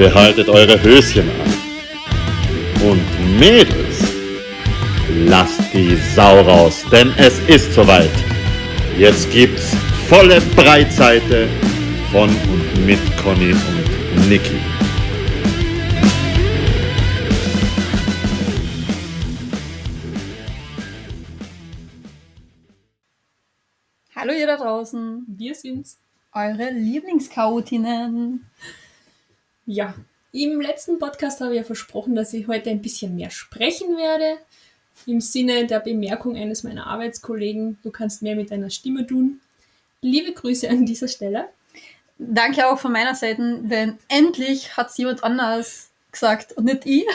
Behaltet eure Höschen an. Und Mädels, lasst die Sau raus, denn es ist soweit. Jetzt gibt's volle Breitseite von und mit Conny und Niki. Hallo ihr da draußen, Wir sind's. eure Lieblingschaotinnen. Ja, im letzten Podcast habe ich ja versprochen, dass ich heute ein bisschen mehr sprechen werde. Im Sinne der Bemerkung eines meiner Arbeitskollegen, du kannst mehr mit deiner Stimme tun. Liebe Grüße an dieser Stelle. Danke auch von meiner Seite, denn endlich hat jemand anders gesagt und nicht ich.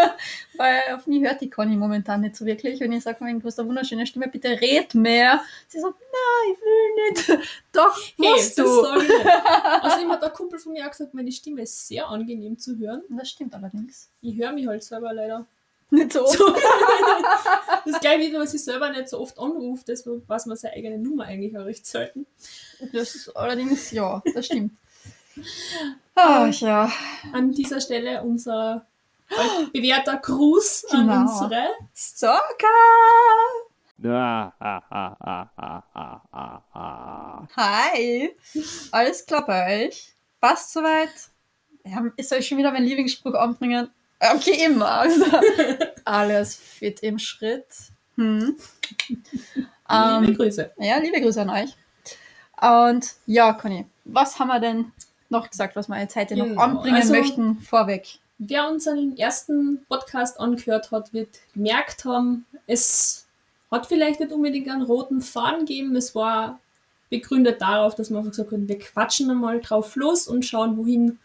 Weil auf mich hört die Conny momentan nicht so wirklich. Und ich sage mir, du hast eine wunderschöne Stimme, bitte red mehr. Sie sagt, nein, ich will nicht. Doch, musst das du. Außerdem hat der Kumpel von mir auch gesagt, meine Stimme ist sehr angenehm zu hören. Das stimmt allerdings. Ich höre mich halt selber leider. Nicht so. So. Das ist gleich wie wenn man sich selber nicht so oft anruft, das weiß man seine eigene Nummer eigentlich auch recht selten. Das ist allerdings, ja, das stimmt. Ach ja. An dieser Stelle unser bewährter Gruß an Genau. unsere Stalker! Ah, ah, ah. Hi! Alles klar bei euch? Passt soweit? Ja, ich soll schon wieder meinen Lieblingsspruch anbringen? Okay, immer. Also, alles fit im Schritt. Hm. Liebe Ähm, Grüße. ja, liebe Grüße an euch. Und ja, Conny, was haben wir denn noch gesagt, was wir jetzt heute noch anbringen also- möchten vorweg? Wer unseren ersten Podcast angehört hat, wird gemerkt haben, es hat vielleicht nicht unbedingt einen roten Faden gegeben. Es war begründet darauf, dass wir einfach gesagt haben, wir quatschen einmal drauf los und schauen, wohin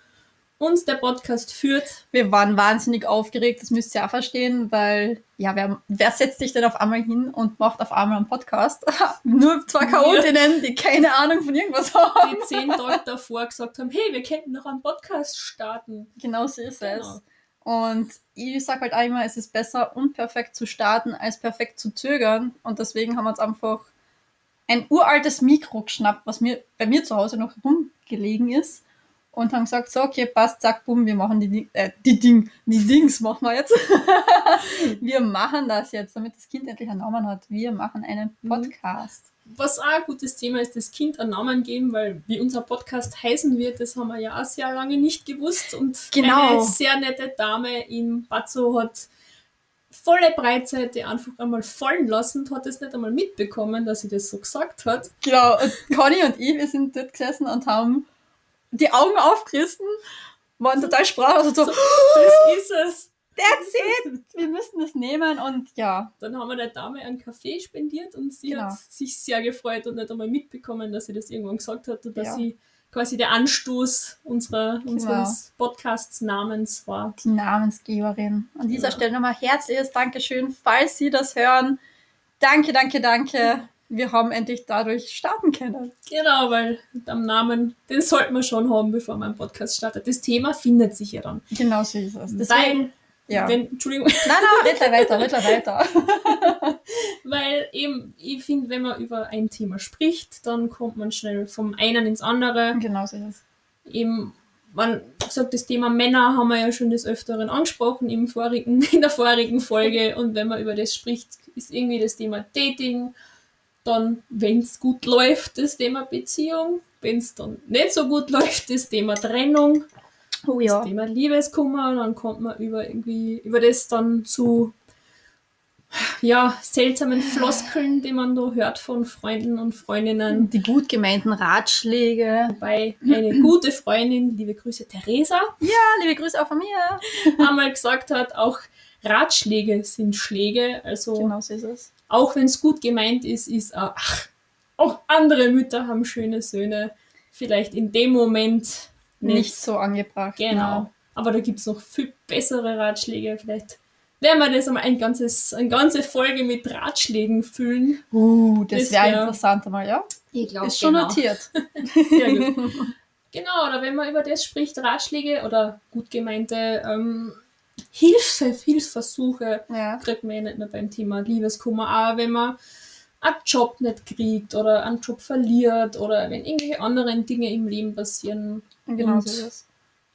uns der Podcast führt. Wir waren wahnsinnig aufgeregt, das müsst ihr auch verstehen, weil, ja, wer, wer setzt sich denn auf einmal hin und macht auf einmal einen Podcast? Nur zwei Chaotinnen, die keine Ahnung von irgendwas haben. Die zehn Tage davor gesagt haben, hey, wir könnten noch einen Podcast starten. Genau so ist es. Genau. Und ich sag halt einmal, es ist besser, unperfekt zu starten, als perfekt zu zögern. Und deswegen haben wir uns einfach ein uraltes Mikro geschnappt, was mir bei mir zu Hause noch rumgelegen ist. Und haben gesagt, so, okay, passt, zack, bumm, wir machen die, äh, die Ding, die Dings machen wir jetzt. wir machen das jetzt, damit das Kind endlich einen Namen hat. Wir machen einen Mhm. Podcast. Was auch ein gutes Thema ist, das Kind einen Namen geben, weil wie unser Podcast heißen wird, das haben wir ja auch sehr lange nicht gewusst. Und Genau. eine sehr nette Dame in Bazzo hat volle Breitseite einfach einmal fallen lassen und hat es nicht einmal mitbekommen, dass sie das so gesagt hat. Genau, und Conny und ich, wir sind dort gesessen und haben die Augen aufgerissen, waren total sprachlos und so, Das ist es. that's it, wir müssen das nehmen und ja, Dann haben wir der Dame einen Kaffee spendiert und sie Genau. hat sich sehr gefreut und nicht einmal mitbekommen, dass sie das irgendwann gesagt hat und dass Ja. sie quasi der Anstoß unserer, unseres Podcasts-Namens war. die Namensgeberin. An dieser Ja. Stelle nochmal herzliches Dankeschön, falls Sie das hören. Danke, danke, danke. Wir haben endlich dadurch starten können. Genau, weil am Namen, den sollten wir schon haben, bevor man einen Podcast startet. Das Thema findet sich ja dann. Genau so ist es. Deswegen, weil, ja. wenn, Entschuldigung, nein, nein, weiter, red gleich weiter. weil eben, ich finde, wenn man über ein Thema spricht, dann kommt man schnell vom einen ins andere. genau so ist es. Eben, man sagt, das Thema Männer haben wir ja schon des Öfteren angesprochen im vorigen, in der vorigen Folge. Und wenn man über das spricht, ist irgendwie das Thema Dating. Dann, wenn es gut läuft, das Thema Beziehung. Wenn es dann nicht so gut läuft, das Thema Trennung. Oh das Thema Liebeskummer und dann kommt man über irgendwie über das dann zu ja, seltsamen Floskeln, die man da hört von Freunden und Freundinnen. Die gut gemeinten Ratschläge. Wobei eine gute Freundin, liebe Grüße Theresa, Ja, liebe Grüße auch von mir. einmal gesagt hat, auch Ratschläge sind Schläge. Also Genau so ist es. Auch wenn es gut gemeint ist, ist auch, ach, auch andere Mütter haben schöne Söhne. Vielleicht in dem Moment nicht. Nicht so angebracht. Genau. Aber da gibt es noch viel bessere Ratschläge. Vielleicht werden wir das einmal ein ganzes, eine ganze Folge mit Ratschlägen füllen. Uh, das Das wäre wär- interessant einmal, ja? Ich glaube, Ist schon genau. notiert. Sehr gut. Genau, oder wenn man über das spricht, Ratschläge oder gut gemeinte ähm, Hilfe, Hilfsversuche, Ja. kriegt man ja nicht nur beim Thema Liebeskummer, auch wenn man einen Job nicht kriegt oder einen Job verliert oder wenn irgendwelche anderen Dinge im Leben passieren. Genau Und- so ist.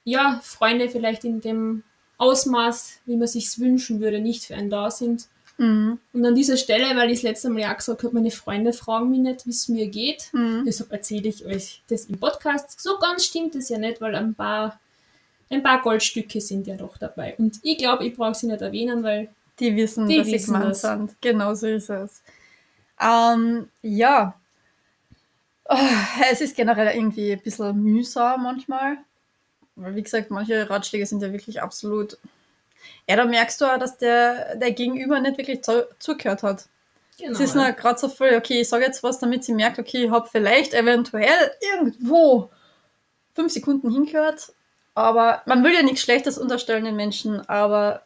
Ja, Freunde vielleicht in dem Ausmaß, wie man sich wünschen würde, nicht für einen da sind. Mhm. Und an dieser Stelle, weil ich das letzte Mal ja auch gesagt habe, meine Freunde fragen mich nicht, wie es mir geht. Mhm. Deshalb erzähle ich euch das im Podcast. So ganz stimmt es ja nicht, weil ein paar, ein paar Goldstücke sind ja doch dabei. Und ich glaube, ich brauche sie nicht erwähnen, weil Die wissen, Die dass sie wissen gemeint das. sind. Genau so ist es. Ähm, ja. Oh, es ist generell irgendwie ein bisschen mühsam manchmal. Weil, wie gesagt, manche Ratschläge sind ja wirklich absolut. Ja, da merkst du auch, dass der, der Gegenüber nicht wirklich zu, zugehört hat. genau. Es ist nur gerade so voll, okay, ich sage jetzt was, damit sie merkt, okay, ich habe vielleicht eventuell irgendwo fünf Sekunden hingehört. Aber man will ja nichts Schlechtes unterstellen den Menschen, aber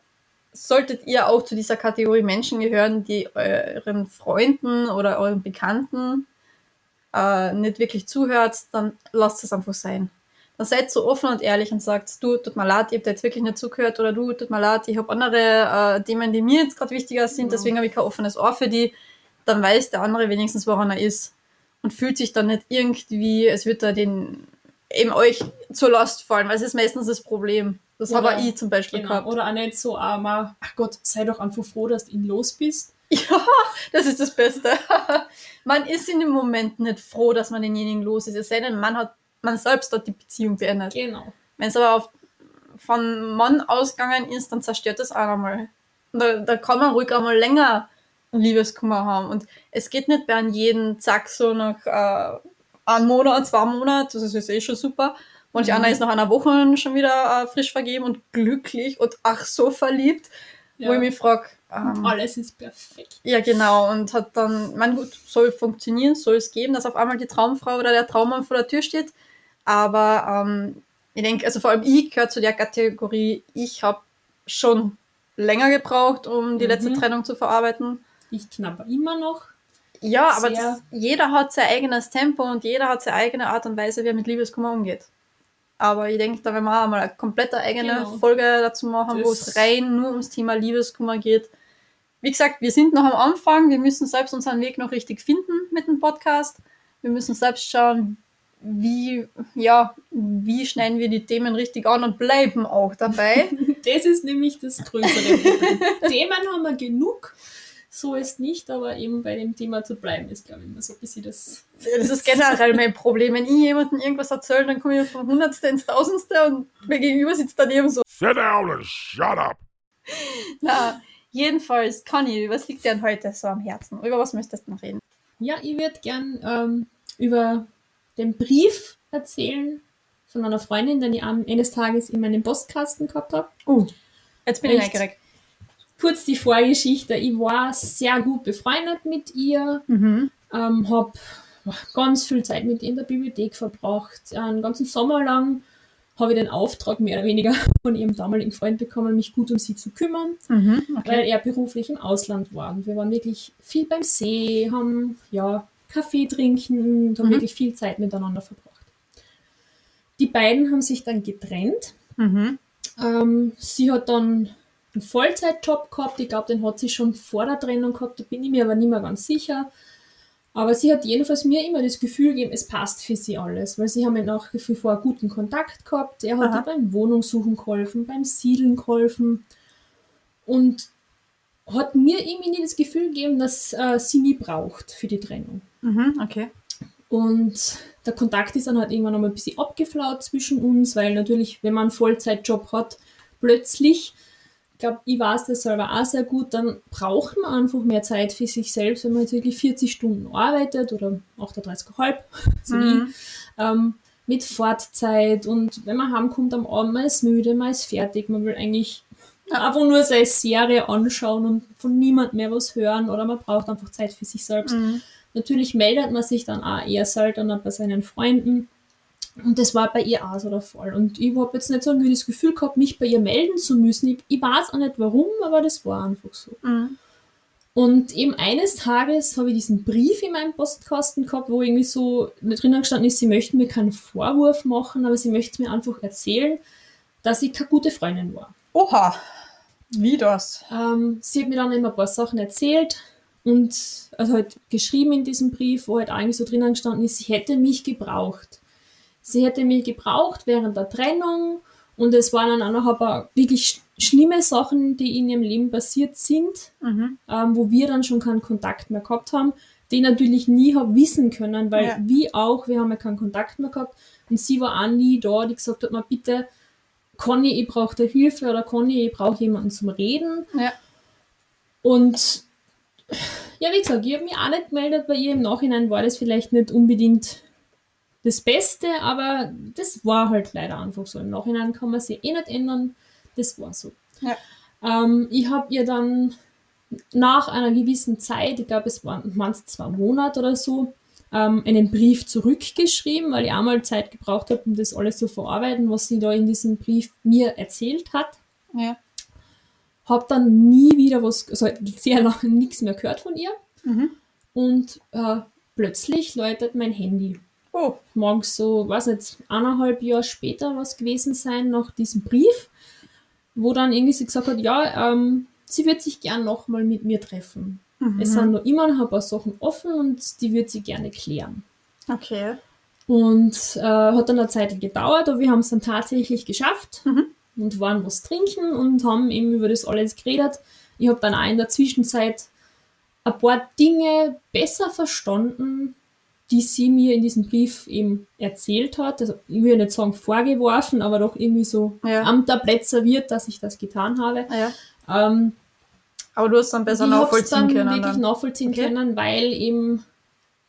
solltet ihr auch zu dieser Kategorie Menschen gehören, die euren Freunden oder euren Bekannten äh, nicht wirklich zuhört, dann lasst es einfach sein. Dann seid so offen und ehrlich und sagt, du, tut mir leid, ich habe dir jetzt wirklich nicht zugehört oder du, tut mir leid, ich habe andere äh, Themen, die mir jetzt gerade wichtiger sind, Ja. deswegen habe ich kein offenes Ohr für die. Dann weiß der andere wenigstens, woran er ist und fühlt sich dann nicht irgendwie, es wird da den eben euch zur Last fallen, weil es ist meistens das Problem. Das Oder- habe ich zum Beispiel Genau. gehabt. Oder auch nicht so, ah, ma, ach Gott, sei doch einfach froh, dass du ihn los bist. Ja, das ist das Beste. man ist in dem Moment nicht froh, dass man denjenigen los ist. Es sei denn, man hat man selbst dort die Beziehung beendet. Genau. Wenn es aber auf, von Mann ausgegangen ist, dann zerstört das auch nochmal. Da, da kann man ruhig einmal länger einen Liebeskummer haben. Und es geht nicht bei jeden Zack so nach äh, einem Monat, zwei Monaten, das ist eh schon super. Manch Mhm. einer ist nach einer Woche schon wieder äh, frisch vergeben und glücklich und ach so verliebt, wo Ja. ich mich frage, ähm, alles ist perfekt. ja, genau. Und hat dann, mein gut, soll funktionieren, soll es geben, dass auf einmal die Traumfrau oder der Traummann vor der Tür steht. Aber ähm, ich denke, also vor allem ich gehöre zu der Kategorie, ich habe schon länger gebraucht, um die Mhm. letzte Trennung zu verarbeiten. Ich knabber immer noch. Ja, aber das, jeder hat sein eigenes Tempo und jeder hat seine eigene Art und Weise, wie er mit Liebeskummer umgeht. Aber ich denke, da werden wir auch mal eine komplette eigene Genau. Folge dazu machen, wo es rein nur ums Thema Liebeskummer geht. Wie gesagt, wir sind noch am Anfang. Wir müssen selbst unseren Weg noch richtig finden mit dem Podcast. Wir müssen selbst schauen, wie, ja, wie schneiden wir die Themen richtig an und bleiben auch dabei. Das ist nämlich das größere Problem. Themen haben wir genug. So ist nicht, aber eben bei dem Thema zu bleiben, ist, glaube ich, immer so ein bisschen das. Das ist generell mein Problem. Wenn ich jemandem irgendwas erzähle, dann komme ich vom Hundertste ins Tausendste und mir gegenüber sitzt daneben so. Sit down and shut up. Na, jedenfalls, Conny, was liegt dir denn heute so am Herzen? Über was möchtest du noch reden? Ja, ich würde gern ähm, über den Brief erzählen von einer Freundin, den ich am eines Tages in meinem Postkasten gehabt habe. Uh, jetzt bin ich Echt? neugierig. Kurz die Vorgeschichte. Ich war sehr gut befreundet mit ihr, Mhm. ähm, habe ganz viel Zeit mit ihr in der Bibliothek verbracht. Einen ganzen Sommer lang habe ich den Auftrag mehr oder weniger von ihrem damaligen Freund bekommen, mich gut um sie zu kümmern, Mhm. weil Okay. er beruflich im Ausland war. Und wir waren wirklich viel beim See, haben ja Kaffee trinken und haben Mhm. wirklich viel Zeit miteinander verbracht. Die beiden haben sich dann getrennt. Mhm. Ähm, sie hat dann einen Vollzeitjob gehabt. Ich glaube, den hat sie schon vor der Trennung gehabt. Da bin ich mir aber nicht mehr ganz sicher. Aber sie hat jedenfalls mir immer das Gefühl gegeben, es passt für sie alles, weil sie haben ja nach wie vor guten Kontakt gehabt. Er hat ihr beim Wohnungssuchen geholfen, beim Siedeln geholfen und hat mir irgendwie nie das Gefühl gegeben, dass äh, sie mich braucht für die Trennung. Mhm. Okay. Und der Kontakt ist dann halt irgendwann nochmal ein bisschen abgeflaut zwischen uns, weil natürlich, wenn man einen Vollzeitjob hat, plötzlich, ich glaube, ich weiß das selber auch sehr gut, dann braucht man einfach mehr Zeit für sich selbst, wenn man jetzt wirklich 40 Stunden arbeitet oder 38,5, so Mhm. ich, ähm, mit Fortzeit und wenn man heimkommt am Abend, man ist müde, man ist fertig, man will eigentlich einfach nur seine Serie anschauen und von niemand mehr was hören oder man braucht einfach Zeit für sich selbst. Mhm. Natürlich meldet man sich dann auch eher seltener bei seinen Freunden. Und das war bei ihr auch so der Fall. Und ich habe jetzt nicht so irgendwie das Gefühl gehabt, mich bei ihr melden zu müssen. Ich, ich weiß auch nicht warum, aber das war einfach so. Mhm. Und eben eines Tages habe ich diesen Brief in meinem Postkasten gehabt, wo irgendwie so drinnen gestanden ist, sie möchten mir keinen Vorwurf machen, aber sie möchten mir einfach erzählen, dass ich keine gute Freundin war. Oha. Wie das? Ähm, sie hat mir dann immer ein paar Sachen erzählt, und also halt geschrieben in diesem Brief, wo halt eigentlich so drinnen gestanden ist, sie hätte mich gebraucht. Sie hätte mich gebraucht während der Trennung und es waren dann auch noch ein paar wirklich schlimme Sachen, die in ihrem Leben passiert sind, Mhm. ähm, wo wir dann schon keinen Kontakt mehr gehabt haben, den natürlich nie habe wissen können, weil Ja. wie auch, wir haben ja keinen Kontakt mehr gehabt und sie war auch nie da, die gesagt hat, mal bitte, Conny, ich brauche da Hilfe oder Conny, ich brauche jemanden zum Reden. Ja. Und ja, wie gesagt, ich habe mich auch nicht gemeldet bei ihr. Im Nachhinein war das vielleicht nicht unbedingt das Beste, aber das war halt leider einfach so. Im Nachhinein kann man sich eh nicht ändern. Das war so. Ja. Ähm, ich habe ihr dann nach einer gewissen Zeit, ich glaube, es waren manchmal zwei Monate oder so, ähm, einen Brief zurückgeschrieben, weil ich einmal Zeit gebraucht habe, um das alles zu verarbeiten, was sie da in diesem Brief mir erzählt hat. Ja. Habe dann nie wieder was, also sehr lange nichts mehr gehört von ihr. Mhm. Und äh, plötzlich läutet mein Handy. Oh, Mag so, weiß nicht, eineinhalb Jahre später was gewesen sein nach diesem Brief, wo dann irgendwie sie gesagt hat, ja, ähm, sie wird sich gern nochmal mit mir treffen. Mhm. Es sind noch immer noch ein paar Sachen offen und die wird sie gerne klären. okay. Und äh, hat dann eine Zeit gedauert, aber wir haben es dann tatsächlich geschafft Mhm. und waren was trinken und haben eben über das alles geredet. Ich habe dann auch in der Zwischenzeit ein paar Dinge besser verstanden, die sie mir in diesem Brief eben erzählt hat. Also ich will nicht sagen vorgeworfen, aber doch irgendwie so Ja. am Tablett serviert, dass ich das getan habe. Ja. Ähm, Aber du hast dann besser ich nachvollziehen dann können. wirklich Dann. nachvollziehen Okay. können, weil eben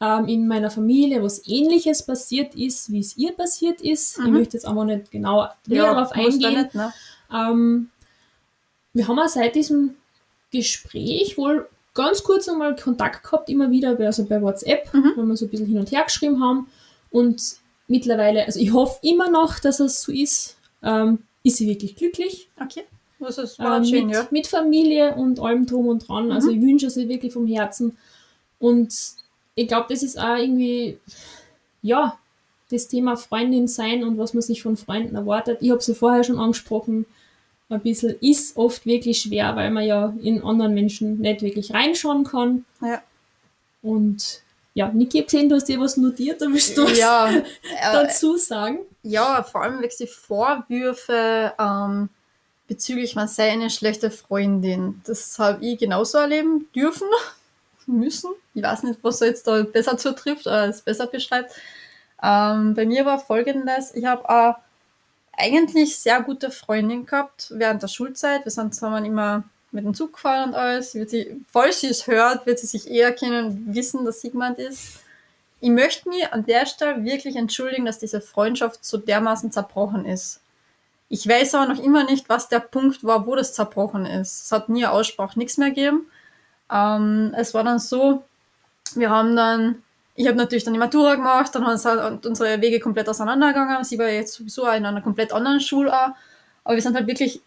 ähm, in meiner Familie was ähnliches passiert ist, wie es ihr passiert ist. Ich Mhm. möchte jetzt aber nicht genau näher darauf eingehen. Nicht, ne? Ähm, wir haben auch seit diesem Gespräch wohl ganz kurz einmal Kontakt gehabt, immer wieder, bei- also bei WhatsApp, Mhm. wenn wir so ein bisschen hin und her geschrieben haben. Und mittlerweile, also ich hoffe immer noch, dass es so ist, ähm, ist sie wirklich glücklich. Okay. Das ist Ähm, schön, mit, ja. mit Familie und allem drum und dran. Also Mhm. ich wünsche sie wirklich vom Herzen. Und ich glaube, das ist auch irgendwie, ja, das Thema Freundin sein und was man sich von Freunden erwartet. Ich habe ja vorher schon angesprochen, ein bisschen ist oft wirklich schwer, weil man ja in anderen Menschen nicht wirklich reinschauen kann. Ja. Und ja, Niki, ich gesehen, du hast dir was notiert, da willst du was Ja, äh, dazu sagen. ja, vor allem wirklich die Vorwürfe ähm, bezüglich, man sei eine schlechte Freundin. Das habe ich genauso erleben dürfen, müssen. Ich weiß nicht, was er jetzt da besser zutrifft oder es besser beschreibt. Ähm, bei mir war folgendes, ich habe äh, eigentlich sehr gute Freundin gehabt während der Schulzeit. Wir sind zusammen immer mit dem Zug gefahren und alles. Sie wird sie, falls sie es hört, wird sie sich eher kennen und wissen, dass Sigmund ist. Ich möchte mich an der Stelle wirklich entschuldigen, dass diese Freundschaft so dermaßen zerbrochen ist. Ich weiß aber noch immer nicht, was der Punkt war, wo das zerbrochen ist. Es hat nie Aussprache, nichts mehr gegeben. Ähm, es war dann so, wir haben dann, ich habe natürlich dann die Matura gemacht, dann sind halt unsere Wege komplett auseinandergegangen. Sie war jetzt sowieso in einer komplett anderen Schule, auch. aber wir sind halt wirklich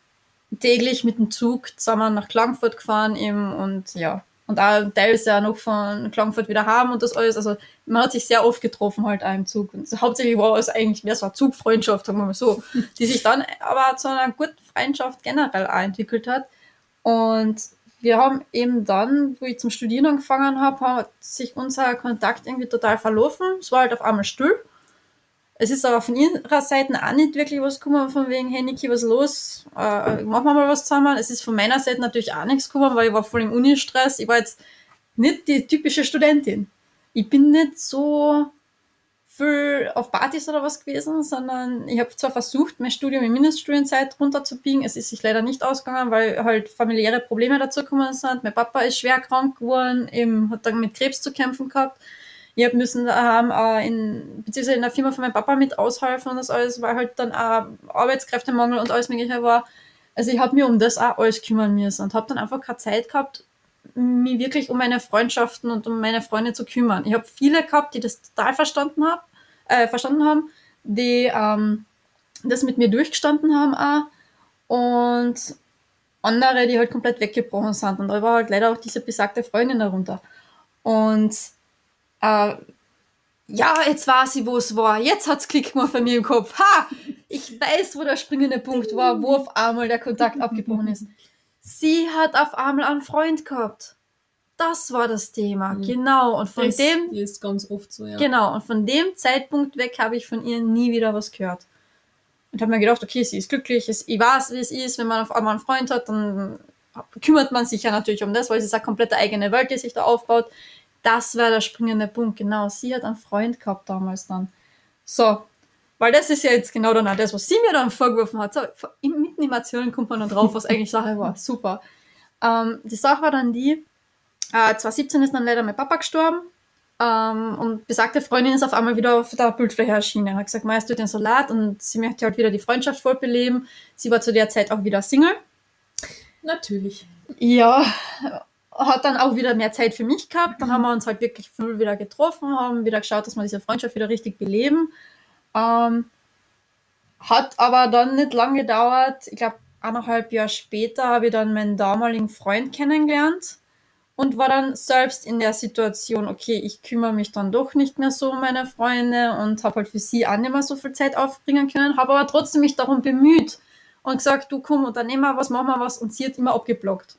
täglich mit dem Zug zusammen nach Klagenfurt gefahren eben und ja. Und auch teilweise auch noch von Klagenfurt wieder haben und das alles. Also man hat sich sehr oft getroffen halt auch im Zug. Und hauptsächlich war es eigentlich mehr so eine Zugfreundschaft, sagen wir mal so, die sich dann aber zu einer guten Freundschaft generell auch entwickelt hat. Und wir haben eben dann, wo ich zum Studieren angefangen habe, hat sich unser Kontakt irgendwie total verlaufen. Es war halt auf einmal still. Es ist aber von ihrer Seite auch nicht wirklich was gekommen, von wegen, hey Niki, was los? Äh, machen wir mal was zusammen. Es ist von meiner Seite natürlich auch nichts gekommen, weil ich war voll im Uni-Stress. Ich war jetzt nicht die typische Studentin. Ich bin nicht so viel auf Partys oder was gewesen, sondern ich habe zwar versucht, mein Studium in Mindeststudienzeit runterzubiegen. Es ist sich leider nicht ausgegangen, weil halt familiäre Probleme dazu gekommen sind. Mein Papa ist schwer krank geworden, eben hat dann mit Krebs zu kämpfen gehabt. Ich habe müssen daheim äh, in, beziehungsweise in der Firma von meinem Papa mit aushelfen und das alles, weil halt dann auch Arbeitskräftemangel und alles mögliche war. Also ich habe mir um das auch alles kümmern müssen und habe dann einfach keine Zeit gehabt, mich wirklich um meine Freundschaften und um meine Freunde zu kümmern. Ich habe viele gehabt, die das total verstanden, hab, äh, verstanden haben, die ähm, das mit mir durchgestanden haben auch und andere, die halt komplett weggebrochen sind. Und da war halt leider auch diese besagte Freundin darunter. Und äh, ja, jetzt weiß ich, wo es war. Jetzt hat's Klick gemacht bei mir im Kopf. Ha! Ich weiß, wo der springende Punkt war, wo auf einmal der Kontakt abgebrochen ist. Sie hat auf einmal einen Freund gehabt. das war das Thema, Mhm. genau. Und von das dem, ist ganz oft so, ja. genau, und von dem Zeitpunkt weg habe ich von ihr nie wieder was gehört. Und habe mir gedacht, okay, sie ist glücklich, ich weiß, wie es ist, wenn man auf einmal einen Freund hat, dann kümmert man sich ja natürlich um das, weil es ist eine komplette eigene Welt, die sich da aufbaut. Das war der springende Punkt, genau. Sie hat einen Freund gehabt damals dann. So, weil das ist ja jetzt genau dann auch das, was sie mir dann vorgeworfen hat. So, mitten im Erzählen kommt man dann drauf, was eigentlich Sache war. Super. Ähm, die Sache war dann die, äh, 2017 ist dann leider mein Papa gestorben. Ähm, und besagte Freundin ist auf einmal wieder auf der Bildfläche erschienen. Hat gesagt, Meier, es tut den Salat und sie möchte halt wieder die Freundschaft vollbeleben. Sie war zu der Zeit auch wieder Single. Natürlich. Ja, hat dann auch wieder mehr Zeit für mich gehabt. Dann haben wir uns halt wirklich voll wieder getroffen, haben wieder geschaut, dass wir diese Freundschaft wieder richtig beleben. Ähm, hat aber dann nicht lange gedauert. Ich glaube, eineinhalb Jahre später habe ich dann meinen damaligen Freund kennengelernt und war dann selbst in der Situation, okay, ich kümmere mich dann doch nicht mehr so um meine Freunde und habe halt für sie auch nicht mehr so viel Zeit aufbringen können, habe aber trotzdem mich darum bemüht und gesagt, du komm, unternehmen wir was, machen wir was und sie hat immer abgeblockt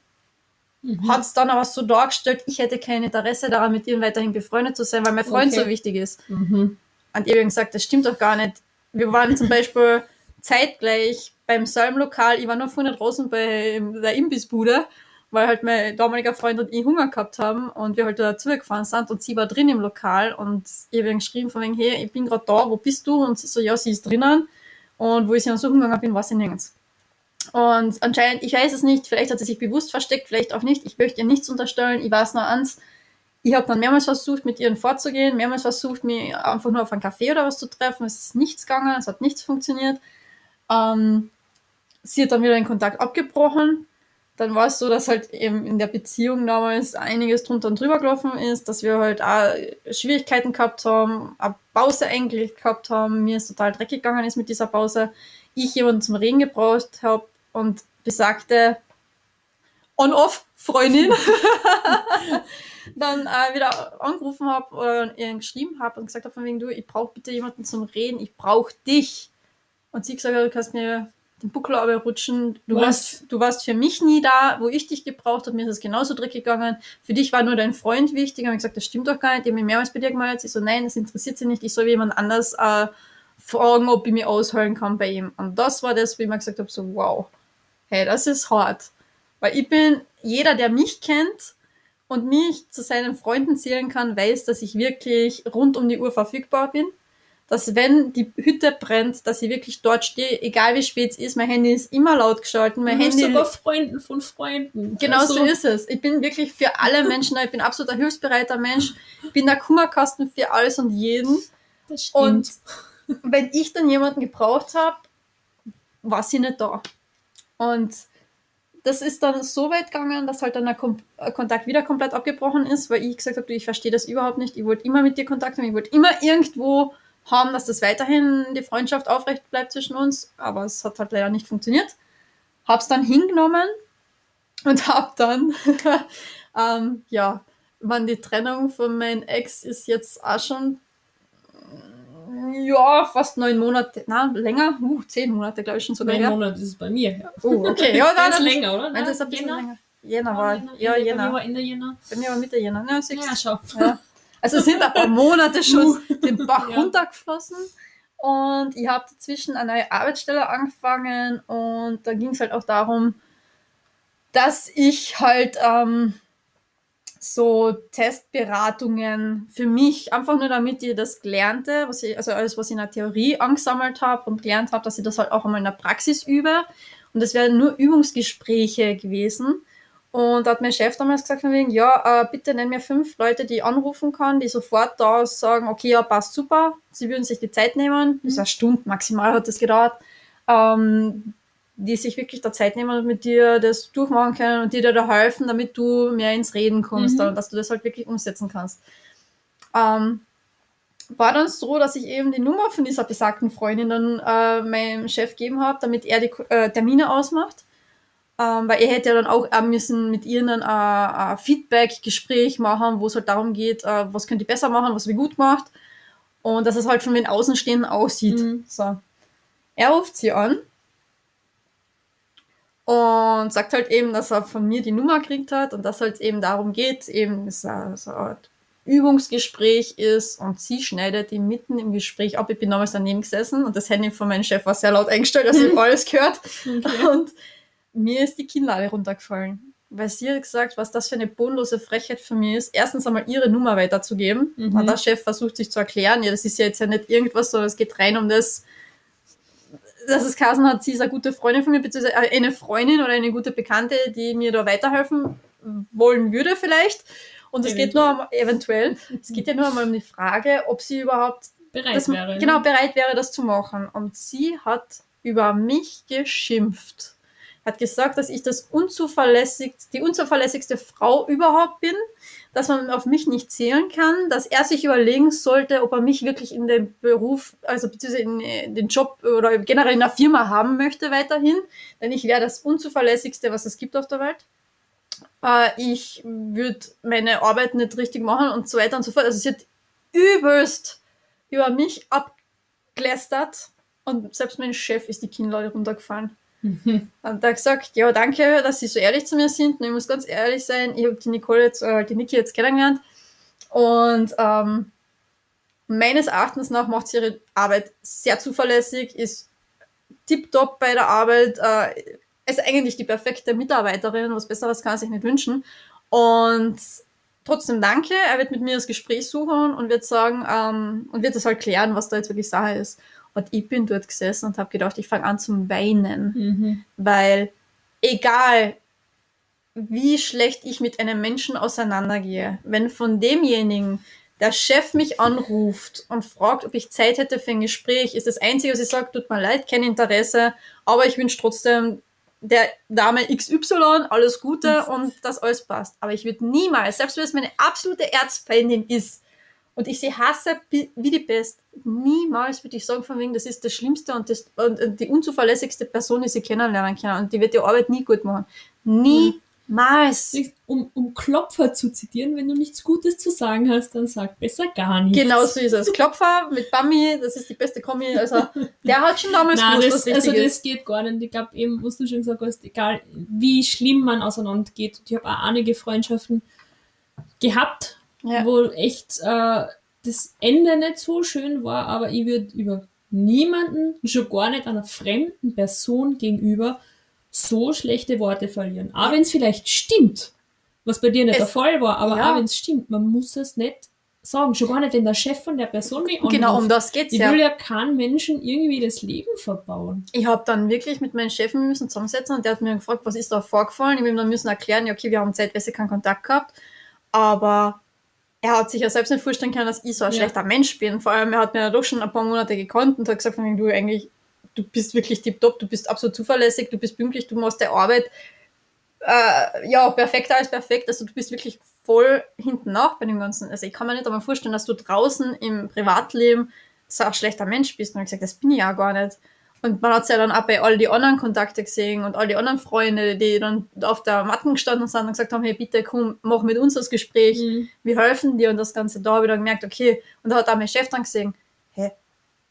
Mhm. hat es dann aber so dargestellt, ich hätte kein Interesse daran, mit ihr weiterhin befreundet zu sein, weil mein Freund Okay. so wichtig ist. Mhm. Und ich habe gesagt, das stimmt doch gar nicht. Wir waren zum Beispiel zeitgleich beim Salmlokal, ich war nur vorne draußen bei der Imbissbude, weil halt mein damaliger Freund und ich Hunger gehabt haben und wir halt dazu gefahren sind und sie war drin im Lokal und ich habe geschrieben von wegen, hey, ich bin gerade da, wo bist du? Und sie so, ja, sie ist drinnen. Und wo ich sie dann suchen gegangen bin, war sie nirgends. Und anscheinend, ich weiß es nicht, vielleicht hat sie sich bewusst versteckt, vielleicht auch nicht. Ich möchte ihr nichts unterstellen. Ich weiß nur eins. Ich habe dann mehrmals versucht, mit ihr vorzugehen, mehrmals versucht, mich einfach nur auf einen Café oder was zu treffen. Es ist nichts gegangen, es hat nichts funktioniert. Ähm, sie hat dann wieder den Kontakt abgebrochen. Dann war es so, dass halt eben in der Beziehung damals einiges drunter und drüber gelaufen ist, dass wir halt auch Schwierigkeiten gehabt haben, eine Pause eigentlich gehabt haben, mir es total dreckig gegangen ist mit dieser Pause, ich jemanden zum Reden gebraucht habe und besagte On-Off-Freundin dann äh, wieder angerufen habe oder ihr geschrieben habe und gesagt habe von wegen, du, ich brauche bitte jemanden zum Reden, ich brauche dich. Und sie gesagt hat, du kannst mir den Buckel rutschen, du Was? warst, du warst für mich nie da, wo ich dich gebraucht habe, mir ist es genauso dreckig gegangen, für dich war nur dein Freund wichtig. Und ich gesagt, das stimmt doch gar nicht, ich habe mich mehrmals bei dir gemeldet. Sie so, nein, das interessiert sie nicht, ich soll jemand anders äh, fragen, ob ich mich ausheulen kann bei ihm. Und das war das, wo ich mir gesagt habe, so, wow, hey, das ist hart. Weil ich bin, jeder, der mich kennt und mich zu seinen Freunden zählen kann, weiß, dass ich wirklich rund um die Uhr verfügbar bin. Dass wenn die Hütte brennt, dass ich wirklich dort stehe, egal wie spät es ist, mein Handy ist immer laut geschalten, mein Du Handy sogar Freunden von Freunden. Genau Also, so ist es. Ich bin wirklich für alle Menschen da. Ich bin absoluter hilfsbereiter Mensch. Ich bin der Kummerkasten für alles und jeden. Das Und stimmt. wenn ich dann jemanden gebraucht habe, war sie nicht da. Und das ist dann so weit gegangen, dass halt dann der Kom äh, Kontakt wieder komplett abgebrochen ist, weil ich gesagt habe, du, ich verstehe das überhaupt nicht. Ich wollte immer mit dir Kontakt haben. Ich wollte immer irgendwo haben, dass das weiterhin die Freundschaft aufrecht bleibt zwischen uns. Aber es hat halt leider nicht funktioniert. Hab's dann hingenommen und hab dann, ähm, ja, man, die Trennung von meinem Ex ist jetzt auch schon, ja, fast neun Monate, na, länger, uh, zehn Monate, glaube ich, schon sogar Neun her. Monate ist es bei mir. Ja. Oh, okay, ja, dann, länger, oder? Meins Na, ist ein bisschen Jänner? länger. Jänner Ja, war, Jänner. ja, Bei mir war Ende Jänner. Bei mir war Mitte Jänner, ne, sechs. Ja, schau. Ja. Also es sind ein paar Monate schon den Bach Ja. runtergeflossen. Und ich habe dazwischen eine neue Arbeitsstelle angefangen und da ging es halt auch darum, dass ich halt ähm, so Testberatungen für mich, einfach nur damit ich das Gelernte, was ich, also alles, was ich in der Theorie angesammelt habe und gelernt habe, dass ich das halt auch einmal in der Praxis übe. Und das wären nur Übungsgespräche gewesen. Und da hat mein Chef damals gesagt von wegen, ja, äh, bitte nenn mir fünf Leute, die ich anrufen kann, die sofort da sagen, okay, ja, passt super, sie würden sich die Zeit nehmen, das ist eine Stunde maximal hat das gedauert, ähm, die sich wirklich der Zeit nehmen und mit dir das durchmachen können und dir da helfen, damit du mehr ins Reden kommst Mhm. und dass du das halt wirklich umsetzen kannst. Ähm, war dann so, dass ich eben die Nummer von dieser besagten Freundin dann äh, meinem Chef gegeben habe, damit er die äh, Termine ausmacht. Ähm, weil er hätte ja dann auch äh, müssen mit ihr dann äh, ein Feedback-Gespräch machen, wo es halt darum geht, äh, was könnt ihr besser machen, was wir gut gemacht. Und dass es halt von den Außenstehenden aussieht. Mhm. So. Er ruft sie an Und sagt halt eben, dass er von mir die Nummer gekriegt hat und dass halt eben darum geht, eben, dass er so eine Art Übungsgespräch ist und sie schneidet ihm mitten im Gespräch ab. Ich bin damals daneben gesessen und das Handy von meinem Chef war sehr laut eingestellt, dass ich alles gehört. Okay. Und mir ist die Kinnlade runtergefallen. Weil sie hat gesagt, was das für eine bodenlose Frechheit für mich ist, erstens einmal ihre Nummer weiterzugeben. Mhm. Und der Chef versucht sich zu erklären, ja, das ist ja jetzt ja nicht irgendwas, sondern es geht rein um das, dass es Kasen hat, sie ist eine gute Freundin von mir, beziehungsweise eine Freundin oder eine gute Bekannte, die mir da weiterhelfen wollen würde vielleicht. Und es geht nur um, eventuell, es geht ja nur einmal um die Frage, ob sie überhaupt Bereit das, wäre. genau bereit wäre, das zu machen. Und sie hat über mich geschimpft. Hat gesagt, dass ich das unzuverlässig, die unzuverlässigste Frau überhaupt bin, dass man auf mich nicht zählen kann, dass er sich überlegen sollte, ob er mich wirklich in den Beruf, also beziehungsweise in äh, den Job oder generell in der Firma haben möchte weiterhin, denn ich wäre das unzuverlässigste, was es gibt auf der Welt. Äh, ich würde meine Arbeit nicht richtig machen und so weiter und so fort. Also sie hat übelst über mich abgelästert und selbst mein Chef ist die Kinnlade runtergefallen. Mhm. Und hat gesagt, ja, danke, dass Sie so ehrlich zu mir sind. Und ich muss ganz ehrlich sein, ich habe die Nicole jetzt, äh, die Niki jetzt kennengelernt. Und ähm, meines Erachtens nach macht sie ihre Arbeit sehr zuverlässig, ist tiptop bei der Arbeit, äh, ist eigentlich die perfekte Mitarbeiterin, was Besseres kann sich nicht wünschen. Und trotzdem danke, er wird mit mir das Gespräch suchen und wird sagen, ähm, und wird das halt klären, was da jetzt wirklich Sache ist. Und ich bin dort gesessen und habe gedacht, ich fange an zum Weinen Mhm. weil egal wie schlecht ich mit einem Menschen auseinandergehe, wenn von demjenigen der Chef mich anruft und fragt, ob ich Zeit hätte für ein Gespräch, ist das Einzige, was ich sage, tut mir leid, kein Interesse, aber ich wünsche trotzdem der Dame XY alles Gute und dass alles passt. Aber ich würde niemals, selbst wenn es meine absolute Erzfeindin ist, und ich sie hasse wie die Pest. Niemals würde ich sagen, von wegen, das ist das Schlimmste und, das, und die unzuverlässigste Person, die sie kennenlernen können. Und die wird die Arbeit nie gut machen. Niemals. Um, um Klopfer zu zitieren, wenn du nichts Gutes zu sagen hast, dann sag besser gar nichts. Genau so ist es. Klopfer mit Bammi, das ist die beste Kombi. Also, der hat schon damals Nein, gewusst, das, was also ist. das geht gar nicht. Ich glaube eben, was du schon gesagt hast, egal wie schlimm man auseinandergeht. Ich habe auch einige Freundschaften gehabt, Ja. wo echt äh, das Ende nicht so schön war, aber ich würde über niemanden, schon gar nicht einer fremden Person gegenüber, so schlechte Worte verlieren. Auch wenn es vielleicht stimmt, was bei dir nicht Es- der Fall war, aber ja. auch wenn es stimmt, man muss es nicht sagen. Schon gar nicht, wenn der Chef von der Person mich Genau, um anruft. das geht's Ich ja. will ja keinen Menschen irgendwie das Leben verbauen. Ich habe dann wirklich mit meinem Chef müssen zusammensetzen und der hat mir gefragt, was ist da vorgefallen. Ich habe ihm dann müssen erklären, ja, okay, wir haben zeitweise keinen Kontakt gehabt, aber er hat sich ja selbst nicht vorstellen können, dass ich so ein Ja. schlechter Mensch bin. Vor allem, er hat mir ja doch schon ein paar Monate gekannt und hat gesagt, du eigentlich, du bist wirklich tipptopp, du bist absolut zuverlässig, du bist pünktlich, du machst deine Arbeit äh, ja, perfekter als perfekt. Also du bist wirklich voll hinten nach bei dem Ganzen. Also ich kann mir nicht einmal vorstellen, dass du draußen im Privatleben so ein schlechter Mensch bist. Und ich gesagt, das bin ich ja gar nicht. Und man hat es ja dann auch bei all die anderen Kontakte gesehen und all die anderen Freunde, die dann auf der Matten gestanden sind und gesagt haben, hey, bitte komm, mach mit uns das Gespräch, Mhm. wir helfen dir und das Ganze. Da habe ich dann gemerkt, okay, und da hat auch mein Chef dann gesehen, hey,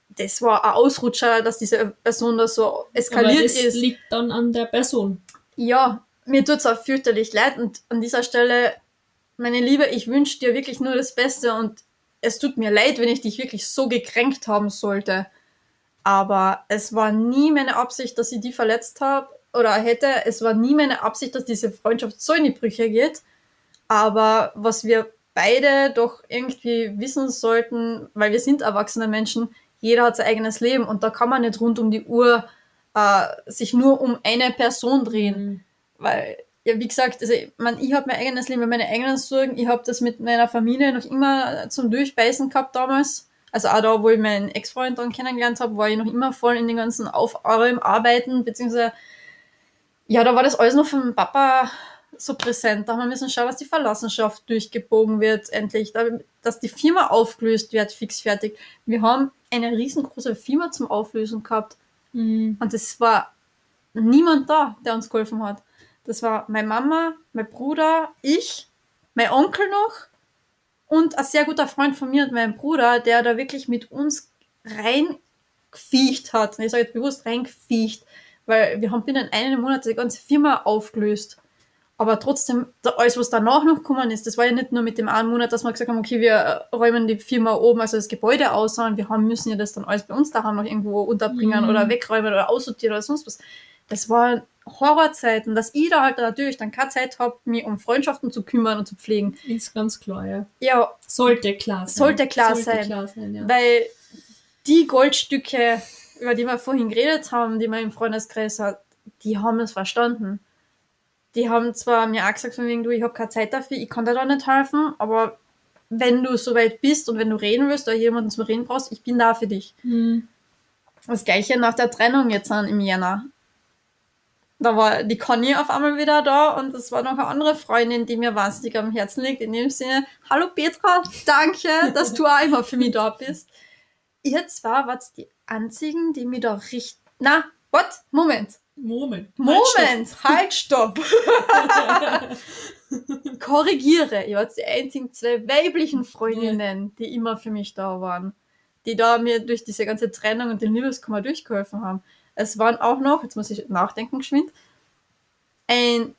das war ein Ausrutscher, dass diese Person da so Aber eskaliert das ist. liegt dann an der Person. Ja, mir tut's auch fürchterlich leid und an dieser Stelle, meine Liebe, ich wünsche dir wirklich nur das Beste und es tut mir leid, wenn ich dich wirklich so gekränkt haben sollte. Aber es war nie meine Absicht, dass ich die verletzt habe oder hätte. Es war nie meine Absicht, dass diese Freundschaft so in die Brüche geht. Aber was wir beide doch irgendwie wissen sollten, weil wir sind erwachsene Menschen, jeder hat sein eigenes Leben und da kann man nicht rund um die Uhr äh, sich nur um eine Person drehen. Weil, ja, wie gesagt, also, ich, mein, ich habe mein eigenes Leben, meine eigenen Sorgen. Ich habe das mit meiner Familie noch immer zum Durchbeißen gehabt damals. Also auch da, wo ich meinen Ex-Freund dann kennengelernt habe, war ich noch immer voll in den ganzen Aufräumen, Arbeiten, beziehungsweise, ja, da war das alles noch vom Papa so präsent. Da haben wir müssen schauen, dass die Verlassenschaft durchgebogen wird, endlich, da- dass die Firma aufgelöst wird, fix fertig. Wir haben eine riesengroße Firma zum Auflösen gehabt. Mhm. Und es war niemand da, der uns geholfen hat. Das war meine Mama, mein Bruder, ich, mein Onkel noch und ein sehr guter Freund von mir und mein Bruder, der da wirklich mit uns reingefiecht hat. Und ich sage jetzt bewusst reingefiecht, weil wir haben binnen einem Monat die ganze Firma aufgelöst. Aber trotzdem, alles, was danach noch gekommen ist, das war ja nicht nur mit dem einen Monat, dass wir gesagt haben, okay, wir räumen die Firma oben, also das Gebäude aus, sondern wir haben, müssen ja das dann alles bei uns daheim noch irgendwo unterbringen Mhm. oder wegräumen oder aussortieren oder sonst was. Das waren Horrorzeiten, dass ich da halt natürlich dann keine Zeit habe, mich um Freundschaften zu kümmern und zu pflegen. Ist ganz klar, ja. Ja, Sollte klar sein. Sollte klar sein. klar sein, ja. weil die Goldstücke, über die wir vorhin geredet haben, die man im Freundeskreis hat, die haben es verstanden. Die haben zwar mir auch gesagt, von wegen, du, ich habe keine Zeit dafür, ich kann dir da nicht helfen, aber wenn du soweit bist und wenn du reden willst oder jemanden zum Reden brauchst, ich bin da für dich. Hm. Das gleiche nach der Trennung jetzt an im Jänner. Da war die Conny auf einmal wieder da und es war noch eine andere Freundin, die mir wahnsinnig am Herzen liegt. In dem Sinne, hallo Petra, danke, dass du auch immer für mich da bist. Ihr zwar wart die einzigen, die mir da richtig. Na, what? Moment. Moment. Moment, halt, stopp. Korrigiere, ihr wart die einzigen zwei weiblichen Freundinnen, die immer für mich da waren. Die da mir durch diese ganze Trennung und den Liebeskummer durchgeholfen haben. Es waren auch noch, jetzt muss ich nachdenken geschwind, ein,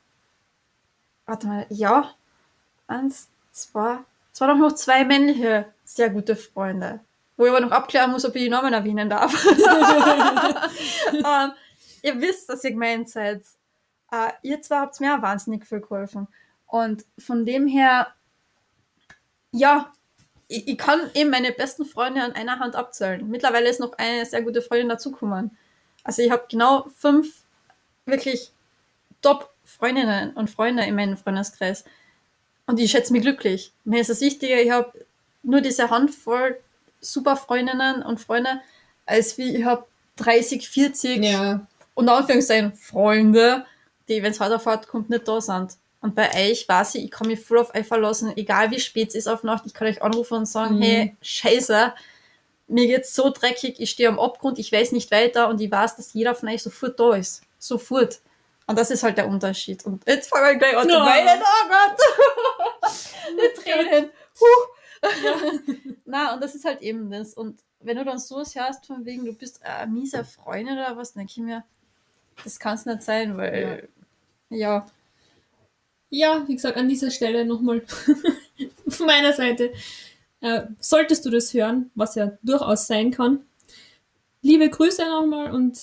warte mal, ja, eins, zwei, es waren auch noch zwei männliche, sehr gute Freunde. Wo ich aber noch abklären muss, ob ich die Namen erwähnen darf. ähm, ihr wisst, dass ihr gemeint seid. Äh, ihr zwei habt mir auch wahnsinnig viel geholfen. Und von dem her, ja, ich, ich kann eben meine besten Freunde an einer Hand abzählen. Mittlerweile ist noch eine sehr gute Freundin dazugekommen. Also ich habe genau fünf wirklich Top-Freundinnen und Freunde in meinem Freundeskreis. Und ich schätze mich glücklich. Mir ist es wichtiger, ich habe nur diese Handvoll super Freundinnen und Freunde, als wie ich habe 30, 40 Ja, und Anführungszeichen Freunde, die, wenn es weiterfahrt, kommt, nicht da sind. Und bei euch weiß ich, ich kann mich voll auf euch verlassen, egal wie spät es ist auf Nacht, ich kann euch anrufen und sagen, Mhm. hey, scheiße, mir geht's so dreckig, ich stehe am Abgrund, ich weiß nicht weiter und ich weiß, dass jeder von euch sofort da ist. Sofort. Und das ist halt der Unterschied. Und jetzt fangen wir gleich an zu Ja. weinen. Oh Gott! Die Tränen. Huh. Na, und das ist halt eben das. Und wenn du dann sowas hörst, von wegen, du bist ein mieser Freundin oder was, dann denke ich mir, das kann es nicht sein, weil, ja. ja, wie gesagt, an dieser Stelle nochmal von meiner Seite. Äh, solltest du das hören, was ja durchaus sein kann, liebe Grüße nochmal und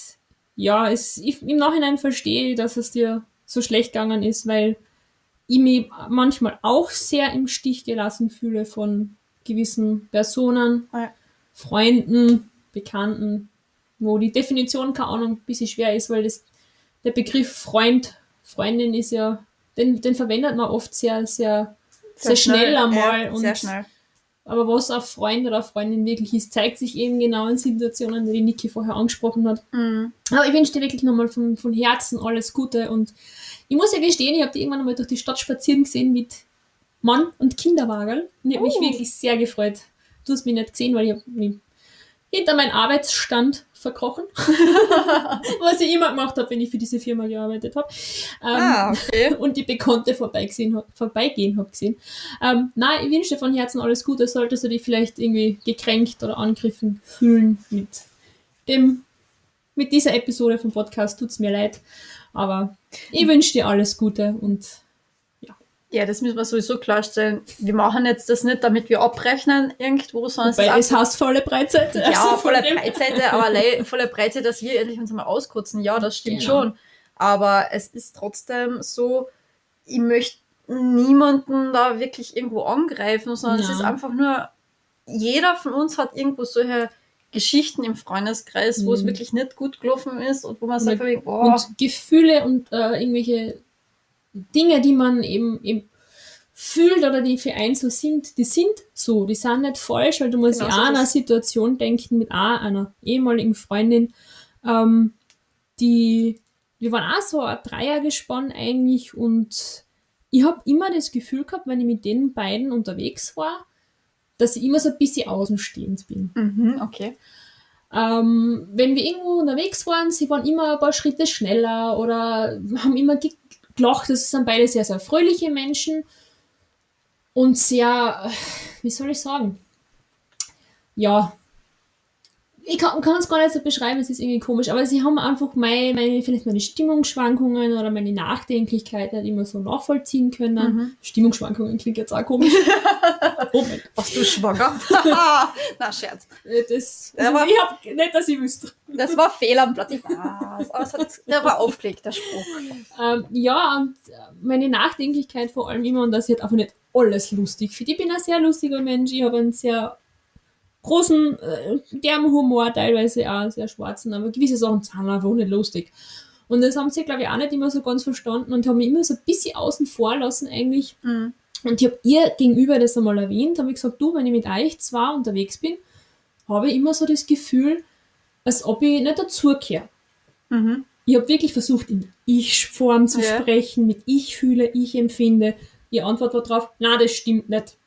ja, es, ich, im Nachhinein verstehe ich, dass es dir so schlecht gegangen ist, weil ich mich manchmal auch sehr im Stich gelassen fühle von gewissen Personen, Ja. Freunden, Bekannten, wo die Definition, keine Ahnung, ein bisschen schwer ist, weil das, der Begriff Freund, Freundin ist ja, den, den verwendet man oft sehr, sehr, sehr, schnell, einmal. Ja, und, sehr schnell. Aber was ein Freund oder eine Freundin wirklich ist, zeigt sich eben genau in Situationen, die Niki vorher angesprochen hat. Mhm. Aber ich wünsche dir wirklich nochmal von, von Herzen alles Gute und ich muss ja gestehen, ich habe dich irgendwann einmal durch die Stadt spazieren gesehen mit Mann und Kinderwagen und ich habe mich Oh. wirklich sehr gefreut. Du hast mich nicht gesehen, weil ich habe mich hinter meinen Arbeitsstand verkrochen, was ich immer gemacht habe, wenn ich für diese Firma gearbeitet habe. Ähm, Ah, okay. und die Bekannte vorbeigesehen, vorbeigehen habe gesehen. Ähm, nein, ich wünsche dir von Herzen alles Gute. Solltest du dich vielleicht irgendwie gekränkt oder angegriffen fühlen mit dem, mit dieser Episode vom Podcast, tut's mir leid. Aber ich wünsche dir alles Gute und Ja, das müssen wir sowieso klarstellen. Wir machen jetzt das nicht, damit wir abrechnen irgendwo, sondern es ist weil es einfach- heißt volle Breitseite. Ja, Also volle Breitseite, aber le- volle Breitseite, dass wir endlich uns mal auskotzen. Ja, das stimmt Genau. schon. Aber es ist trotzdem so, ich möchte niemanden da wirklich irgendwo angreifen, sondern es Ja. ist einfach nur, jeder von uns hat irgendwo solche Geschichten im Freundeskreis, wo es Mhm. wirklich nicht gut gelaufen ist und wo man sagt, Und- oh, Und Gefühle und äh, irgendwelche Dinge, die man eben, eben fühlt oder die für einen so sind, die sind so, die sind nicht falsch, weil du musst Genau ja so an eine. Situation denken mit auch einer ehemaligen Freundin, ähm, die, wir waren auch so ein Dreiergespann eigentlich und ich habe immer das Gefühl gehabt, wenn ich mit den beiden unterwegs war, dass ich immer so ein bisschen außenstehend bin. mhm, okay. Ähm, wenn wir irgendwo unterwegs waren, sie waren immer ein paar Schritte schneller oder haben immer gelacht. Das sind beide sehr, sehr fröhliche Menschen und sehr, äh, wie soll ich sagen? Ja, ich kann, kann es gar nicht so beschreiben, es ist irgendwie komisch, aber sie haben einfach meine, meine, vielleicht meine Stimmungsschwankungen oder meine Nachdenklichkeit nicht immer so nachvollziehen können. Mhm. Stimmungsschwankungen klingt jetzt auch komisch. oh mein Gott. Warst du schwanger? Na, Scherz. Das, Ja, also aber- ich hab nicht, dass ich wüsste. Das war Fehl am Platz. Ich weiß. Aber es hat, der war aufgelegt, der Spruch. Ähm, ja, und äh, meine Nachdenklichkeit vor allem immer und ich halt einfach nicht alles lustig finde. Ich bin ein sehr lustiger Mensch, ich habe einen sehr großen, äh, derben Humor, teilweise auch sehr schwarzen, aber gewisse Sachen sind einfach nicht lustig. Und das haben sie, glaube ich, auch nicht immer so ganz verstanden und haben mich immer so ein bisschen außen vor lassen eigentlich. Mhm. Und ich habe ihr gegenüber das einmal erwähnt, habe ich gesagt, du, wenn ich mit euch zwei unterwegs bin, habe ich immer so das Gefühl, als ob ich nicht dazugehöre. Mhm. Ich habe wirklich versucht, in Ich-Form zu Ja. sprechen, mit Ich fühle, Ich empfinde. Die Antwort war drauf, na, das stimmt nicht.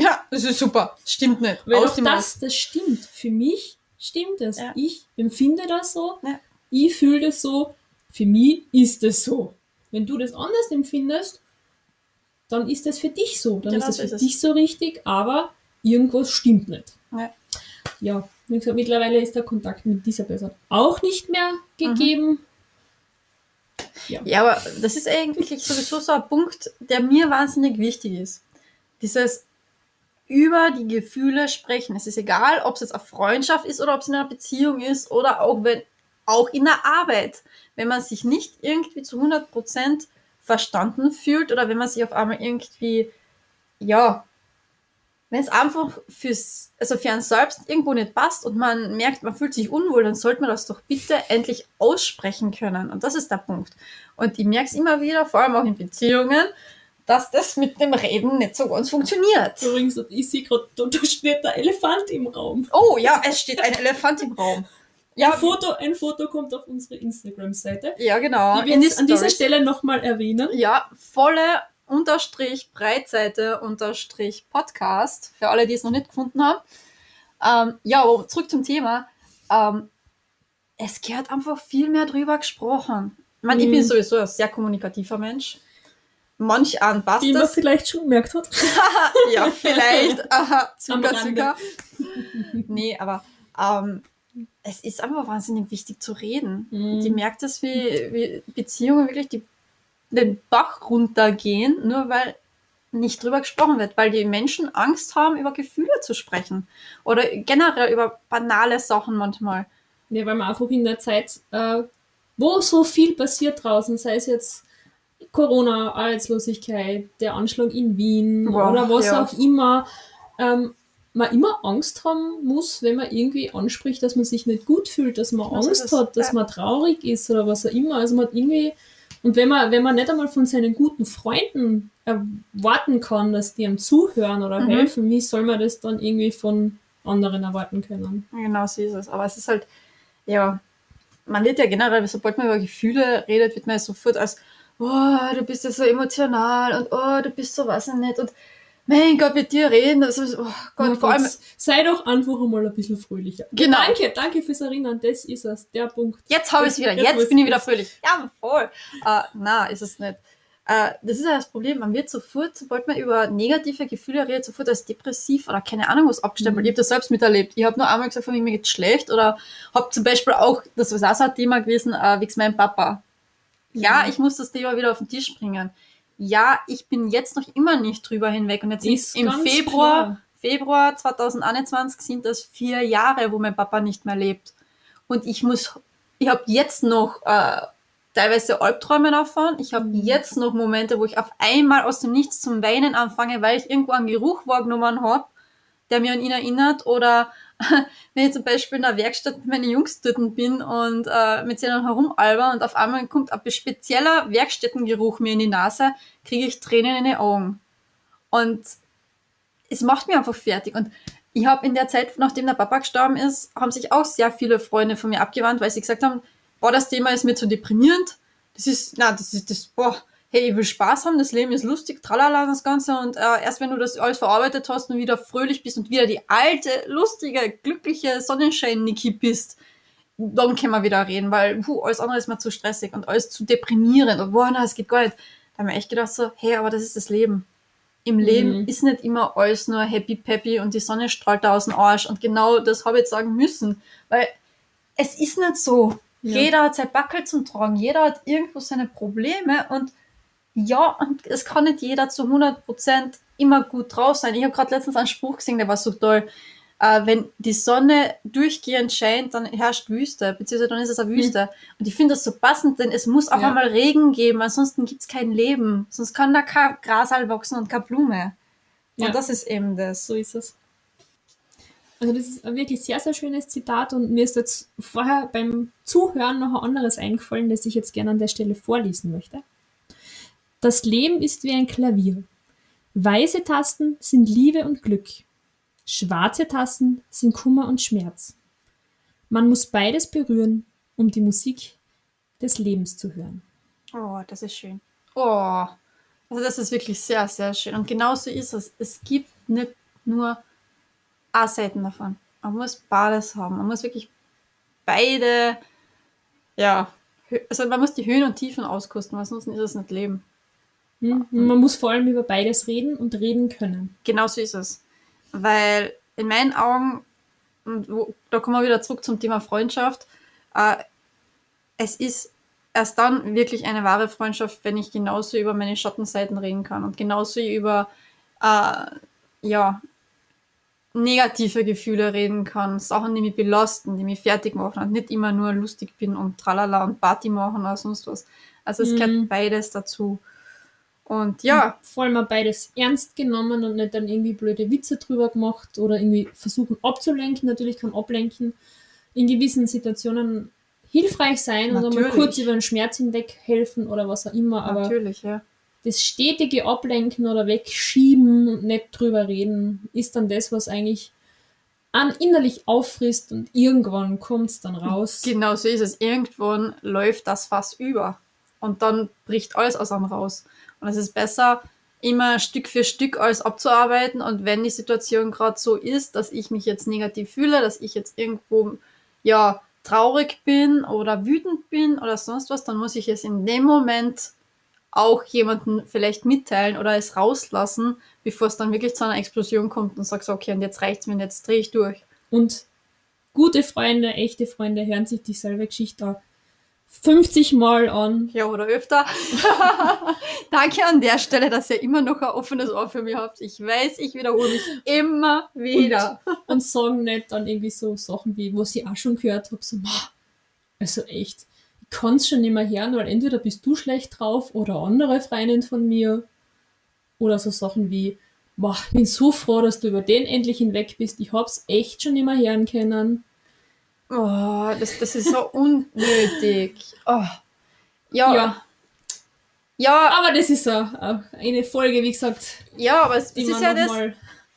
Ja, das ist super. Stimmt nicht. Weil Aus auch das, das stimmt. Für mich stimmt es. Ja. Ich empfinde das so, Ja. ich fühle das so, für mich ist es so. Wenn du das anders empfindest, dann ist das für dich so. Dann Genau ist das für ist es. dich so richtig, aber irgendwas stimmt nicht. Ja. Ja, wie gesagt, mittlerweile ist der Kontakt mit dieser Person auch nicht mehr gegeben. Ja, aber das ist eigentlich sowieso so ein Punkt, der mir wahnsinnig wichtig ist. Dieses über die Gefühle sprechen. Es ist egal, ob es jetzt eine Freundschaft ist oder ob es in einer Beziehung ist oder auch wenn auch in der Arbeit. Wenn man sich nicht irgendwie zu 100% verstanden fühlt oder wenn man sich auf einmal irgendwie, ja, wenn es einfach fürs, also für einen selbst irgendwo nicht passt und man merkt, man fühlt sich unwohl, dann sollte man das doch bitte endlich aussprechen können. Und das ist der Punkt. Und ich merke es immer wieder, vor allem auch in Beziehungen, dass das mit dem Reden nicht so ganz funktioniert. Übrigens, ich sehe gerade, da, da steht der Elefant im Raum. Oh ja, es steht ein Elefant im Raum. Ein Ja, Foto, ein Foto kommt auf unsere Instagram-Seite. ja genau. Die wir an dieser. Stelle nochmal erwähnen. Ja, volle unterstrich Breitseite unterstrich Podcast, für alle, die es noch nicht gefunden haben. Ähm, ja, aber zurück zum Thema. Ähm, es gehört einfach viel mehr drüber gesprochen. Ich meine, ich Mhm. bin sowieso ein sehr kommunikativer Mensch. Manch an passt Wie man das. vielleicht schon gemerkt hat. ja, vielleicht. Aha, Zucker. Zucker. nee, aber ähm, es ist einfach wahnsinnig wichtig zu reden. Mhm. Die merkt es, wie, wie Beziehungen wirklich die, den Bach runtergehen, nur weil nicht drüber gesprochen wird, weil die Menschen Angst haben, über Gefühle zu sprechen. Oder generell über banale Sachen manchmal. Ja, weil man einfach in der Zeit, äh, wo so viel passiert draußen, sei es jetzt Corona, Arbeitslosigkeit, der Anschlag in Wien Boah, oder was ja. auch immer, ähm, man immer Angst haben muss, wenn man irgendwie anspricht, dass man sich nicht gut fühlt, dass man Das ist Angst es, hat, dass ja. man traurig ist oder was auch immer. Also man hat irgendwie, und wenn man, wenn man nicht einmal von seinen guten Freunden erwarten kann, dass die ihm zuhören oder Mhm. helfen, wie soll man das dann irgendwie von anderen erwarten können? Genau so ist es. Aber es ist halt, ja, man wird ja generell, sobald man über Gefühle redet, wird man ja sofort als, oh, du bist ja so emotional und oh, du bist so was und nicht und mein Gott, mit dir reden, das ist, oh Gott, Oh vor allem, sei doch einfach einmal ein bisschen fröhlicher. Genau. Danke, danke fürs Erinnern. Das ist es, der Punkt. jetzt habe ich es wieder, Jetzt jetzt, bin ich wieder es. fröhlich. Ja, voll. Äh, na, ist es nicht. Äh, das ist ja das Problem, man wird sofort, sobald man über negative Gefühle redet, sofort als depressiv oder keine Ahnung was abgestempelt. Mhm. Ich habe das selbst miterlebt. Ich habe nur einmal gesagt, von mir geht's schlecht oder habe zum Beispiel auch, das ist auch so ein Thema gewesen, äh, wegen meinem Papa. Ja, Mhm. ich muss das Thema wieder auf den Tisch bringen. Ja, ich bin jetzt noch immer nicht drüber hinweg. Und jetzt Ist im Februar, klar. Februar 2021 sind das vier Jahre, wo mein Papa nicht mehr lebt. Und ich muss, ich habe jetzt noch äh, teilweise Albträume davon. Ich habe Mhm. jetzt noch Momente, wo ich auf einmal aus dem Nichts zum Weinen anfange, weil ich irgendwo einen Geruch wahrgenommen habe, der mir an ihn erinnert. Oder wenn ich zum Beispiel in der Werkstatt mit meinen Jungs dort bin und äh, mit denen herumalber und auf einmal kommt ein spezieller Werkstättengeruch mir in die Nase, kriege ich Tränen in die Augen. Und es macht mich einfach fertig. Und ich habe in der Zeit, nachdem der Papa gestorben ist, haben sich auch sehr viele Freunde von mir abgewandt, weil sie gesagt haben, boah, das Thema ist mir zu deprimierend. Das ist, na, das ist, das, boah, hey, ich will Spaß haben, das Leben ist lustig, tralala, das Ganze. Und äh, erst wenn du das alles verarbeitet hast und wieder fröhlich bist und wieder die alte, lustige, glückliche Sonnenschein-Niki bist, dann können wir wieder reden, weil puh, alles andere ist mir zu stressig und alles zu deprimierend und boah, na, es geht gar nicht. Da haben wir echt gedacht so, hey, aber das ist das Leben. im Leben Mhm. ist nicht immer alles nur happy peppy und die Sonne strahlt da aus dem Arsch. Und genau das habe ich jetzt sagen müssen. Weil es ist nicht so. Ja. Jeder hat sein Backel zum Tragen, jeder hat irgendwo seine Probleme und ja, und es kann nicht jeder zu 100% immer gut drauf sein. Ich habe gerade letztens einen Spruch gesehen, der war so toll. Äh, wenn die Sonne durchgehend scheint, dann herrscht Wüste, beziehungsweise dann ist es eine Wüste. Und ich finde das so passend, denn es muss auch Hm. Ja. einmal Regen geben, ansonsten gibt es kein Leben. Sonst kann da kein Grasal wachsen und keine Blume. Ja. Und das ist eben das. So ist es. Also das ist ein wirklich sehr, sehr schönes Zitat und mir ist jetzt vorher beim Zuhören noch ein anderes eingefallen, das ich jetzt gerne an der Stelle vorlesen möchte. Das Leben ist wie ein Klavier. Weiße Tasten sind Liebe und Glück. Schwarze Tasten sind Kummer und Schmerz. Man muss beides berühren, um die Musik des Lebens zu hören. Oh, das ist schön. Oh, also das ist wirklich sehr, sehr schön. Und genauso ist es. Es gibt nicht nur eine Seiten davon. Man muss beides haben. Man muss wirklich beide, ja, also man muss die Höhen und Tiefen auskosten, weil sonst ist es nicht Leben. Hm? Und Man muss vor allem über beides reden und reden können. Genauso ist es. Weil in meinen Augen, und wo, da kommen wir wieder zurück zum Thema Freundschaft, äh, es ist erst dann wirklich eine wahre Freundschaft, wenn ich genauso über meine Schattenseiten reden kann und genauso über äh, ja, negative Gefühle reden kann, Sachen, die mich belasten, die mich fertig machen und nicht immer nur lustig bin und tralala und Party machen oder sonst was. Also es Mhm. gehört beides dazu. Und ja, vor allem auch beides ernst genommen und nicht dann irgendwie blöde Witze drüber gemacht oder irgendwie versuchen abzulenken. Natürlich kann ablenken in gewissen Situationen hilfreich sein und einmal Natürlich. kurz über den Schmerz hinweg helfen oder was auch immer, aber natürlich, ja. das stetige Ablenken oder Wegschieben und nicht drüber reden ist dann das, was eigentlich an innerlich auffrisst und irgendwann kommt es dann raus. Genau so ist es. Irgendwann läuft das Fass über. Und dann bricht alles aus einem raus. Und es ist besser, immer Stück für Stück alles abzuarbeiten. Und wenn die Situation gerade so ist, dass ich mich jetzt negativ fühle, dass ich jetzt irgendwo, ja, traurig bin oder wütend bin oder sonst was, dann muss ich es in dem Moment auch jemanden vielleicht mitteilen oder es rauslassen, bevor es dann wirklich zu einer Explosion kommt und sagst, okay, und jetzt reicht's mir, und jetzt drehe ich durch. Und gute Freunde, echte Freunde hören sich dieselbe Geschichte auch 50 Mal an Ja, oder öfter. Danke an der Stelle, dass ihr immer noch ein offenes Ohr für mich habt. Ich weiß, ich wiederhole mich immer wieder. und sagen nicht dann irgendwie so Sachen wie, was ich auch schon gehört habe, so, "Ma, also echt, ich kann es schon nicht mehr hören, weil entweder bist du schlecht drauf oder andere Freundin von mir. Oder so Sachen wie, "Ma, ich bin so froh, dass du über den endlich hinweg bist, ich hab's echt schon nicht mehr hören können. Oh, das, das ist so unnötig. Oh. Ja. Ja. ja. Aber das ist auch auch eine Folge, wie gesagt, Ja, aber es, es ist ja das,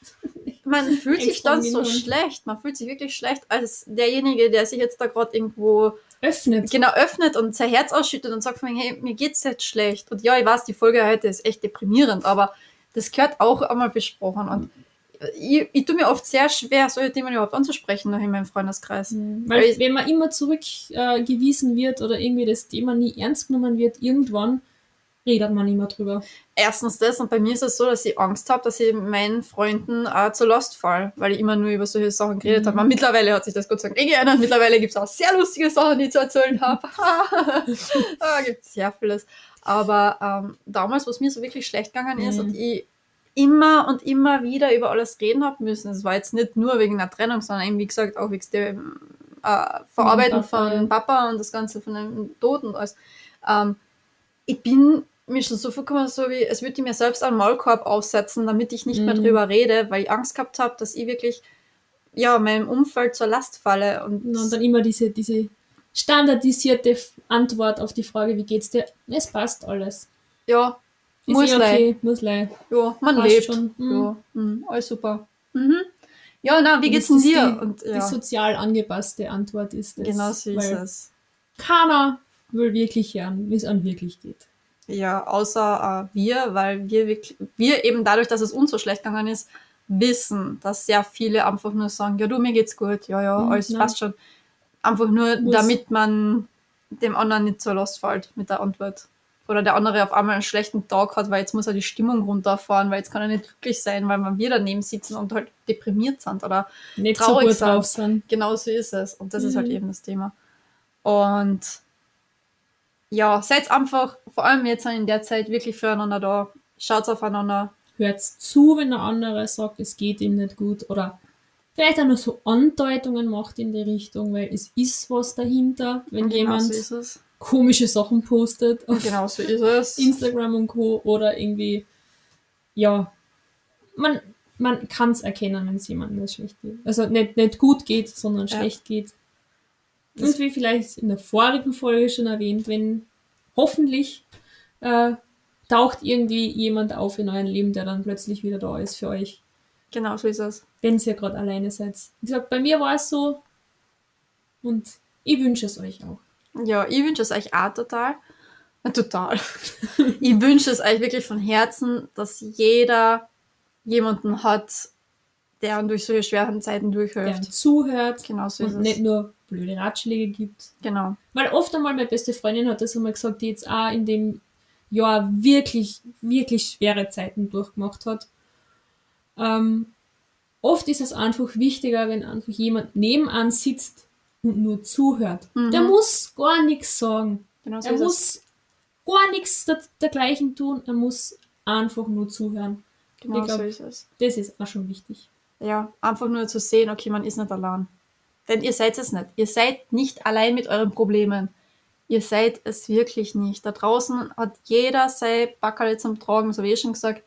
man fühlt sich dann so schlecht. Man fühlt sich wirklich schlecht als derjenige, der sich jetzt da gerade irgendwo öffnet. genau öffnet und sein Herz ausschüttet und sagt von mir, hey, mir geht's jetzt schlecht. Und ja, ich weiß, die Folge heute ist echt deprimierend, aber das gehört auch einmal besprochen. Und ich, ich tue mir oft sehr schwer, solche Themen überhaupt anzusprechen, noch in meinem Freundeskreis. Weil Weil- wenn man immer zurückgewiesen äh, wird oder irgendwie das Thema nie ernst genommen wird, irgendwann redet man immer drüber. Erstens das, und bei mir ist es so, dass ich Angst habe, dass ich meinen Freunden äh, zur Last fall, weil ich immer nur über solche Sachen geredet Mhm. habe. Aber Mittlerweile hat sich das Gott sei Dank eh geändert. Mittlerweile gibt es auch sehr lustige Sachen, die ich zu erzählen habe. ah, gibt sehr vieles. Aber ähm, damals, wo es mir so wirklich schlecht gegangen ist Mhm. und ich immer und immer wieder über alles reden habe müssen, es war jetzt nicht nur wegen einer Trennung, sondern eben, wie gesagt, auch wegen dem äh, Verarbeiten Papa, von ja. Papa und das Ganze von dem Tod und alles. Ähm, ich bin mir schon so vorgekommen, so wie, es würde ich mir selbst einen Maulkorb aufsetzen, damit ich nicht mehr Mhm. drüber rede, weil ich Angst gehabt habe, dass ich wirklich ja, meinem Umfeld zur Last falle. Und, Und dann immer diese, diese standardisierte Antwort auf die Frage, wie geht's dir? Es passt alles. ja, Ist muss eh okay, muss lei. Ja, man Passt lebt. schon. Mhm. Ja, mhm, alles super. Mhm. Ja, na, wie geht's denn dir? Die, und, die ja, sozial angepasste Antwort ist das. genau so ist es. Keiner will wirklich hören, wie es an wirklich geht. Ja, außer äh, wir, weil wir wirklich, wir eben dadurch, dass es uns so schlecht gegangen ist, wissen, dass sehr viele einfach nur sagen, ja du, mir geht's gut, ja, ja, Mhm, alles nein. passt schon. Einfach nur, Muss. damit man dem anderen nicht zur Last fällt mit der Antwort. Oder der andere auf einmal einen schlechten Tag hat, weil jetzt muss er die Stimmung runterfahren, weil jetzt kann er nicht glücklich sein, weil wir daneben sitzen und halt deprimiert sind oder Nicht Traurig so drauf sind. genau so ist es. Und das ist halt Mhm. eben das Thema. Und ja, seid einfach, vor allem jetzt in der Zeit, wirklich füreinander da. Schaut aufeinander. Hört zu, wenn der andere sagt, es geht ihm nicht gut. Oder vielleicht auch nur so Andeutungen macht in die Richtung, weil es ist was dahinter, wenn genau jemand so. Komische Sachen postet auf Genau so ist es. Instagram und Co. oder irgendwie, ja, man, man kann es erkennen, wenn es jemandem schlecht geht. Also nicht, nicht gut geht, sondern Ja. schlecht geht. Das- Und wie vielleicht in der vorigen Folge schon erwähnt, wenn hoffentlich äh, taucht irgendwie jemand auf in eurem Leben, der dann plötzlich wieder da ist für euch, Genau so ist es. wenn ihr gerade alleine seid. Wie gesagt, bei mir war es so und ich wünsche es euch auch. Ja, ich wünsche es euch auch total. Total. ich wünsche es euch wirklich von Herzen, dass jeder jemanden hat, der durch solche schweren Zeiten Der durchhilft. zuhört Genau so ist und nicht es. nur blöde Ratschläge gibt. Genau. Weil oft einmal meine beste Freundin hat das einmal gesagt, die jetzt auch in dem Jahr wirklich, wirklich schwere Zeiten durchgemacht hat. Ähm, oft ist es einfach wichtiger, wenn einfach jemand nebenan sitzt und nur zuhört. Mhm. Der muss gar nichts sagen. Genau so Er muss gar nichts der, dergleichen tun. Er muss einfach nur zuhören. Genau ich glaub- so ist es. Das ist auch schon wichtig. Ja, einfach nur zu sehen, okay, man ist nicht allein. Denn ihr seid es nicht. Ihr seid nicht allein mit euren Problemen. Ihr seid es wirklich nicht. Da draußen hat jeder sein Backerl zum Tragen, so wie ich schon gesagt.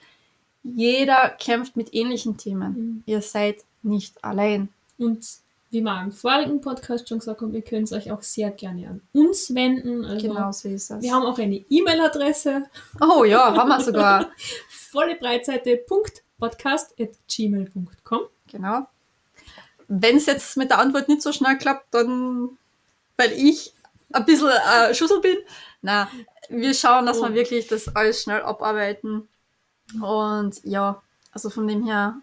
Jeder kämpft mit ähnlichen Themen. Mhm. Ihr seid nicht allein. Und wie wir im vorigen Podcast schon gesagt haben, ihr könnt euch auch sehr gerne an uns wenden. Also Genau so ist es. Wir haben auch eine E-Mail-Adresse, oh ja, haben wir sogar. volle Breitseite podcast.gmail.com. genau. Wenn es jetzt mit der Antwort nicht so schnell klappt, dann, weil ich ein bisschen äh, Schussel bin. Na, wir schauen, dass Oh. wir wirklich das alles schnell abarbeiten. Und ja, also von dem her,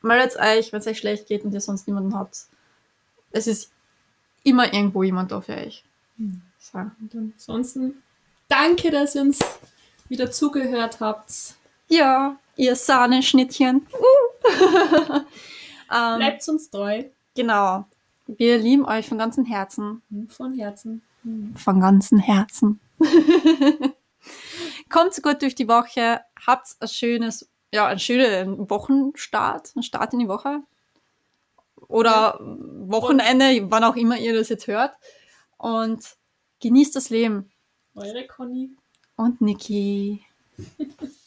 meldet euch, wenn es euch schlecht geht und ihr sonst niemanden habt. Es ist immer irgendwo jemand da für euch. Hm. So. Und ansonsten danke, dass ihr uns wieder zugehört habt. Ja, ihr Sahneschnittchen. Uh. ähm, Bleibt uns treu. genau. Wir lieben euch von ganzem Herzen. Von Herzen. Von ganzem Herzen. Kommt gut durch die Woche. Habt ein schönes, ja, einen schönen Wochenstart, einen Start in die Woche. Oder Wochenende, wann auch immer ihr das jetzt hört. Und genießt das Leben. Eure Conny. Und Niki.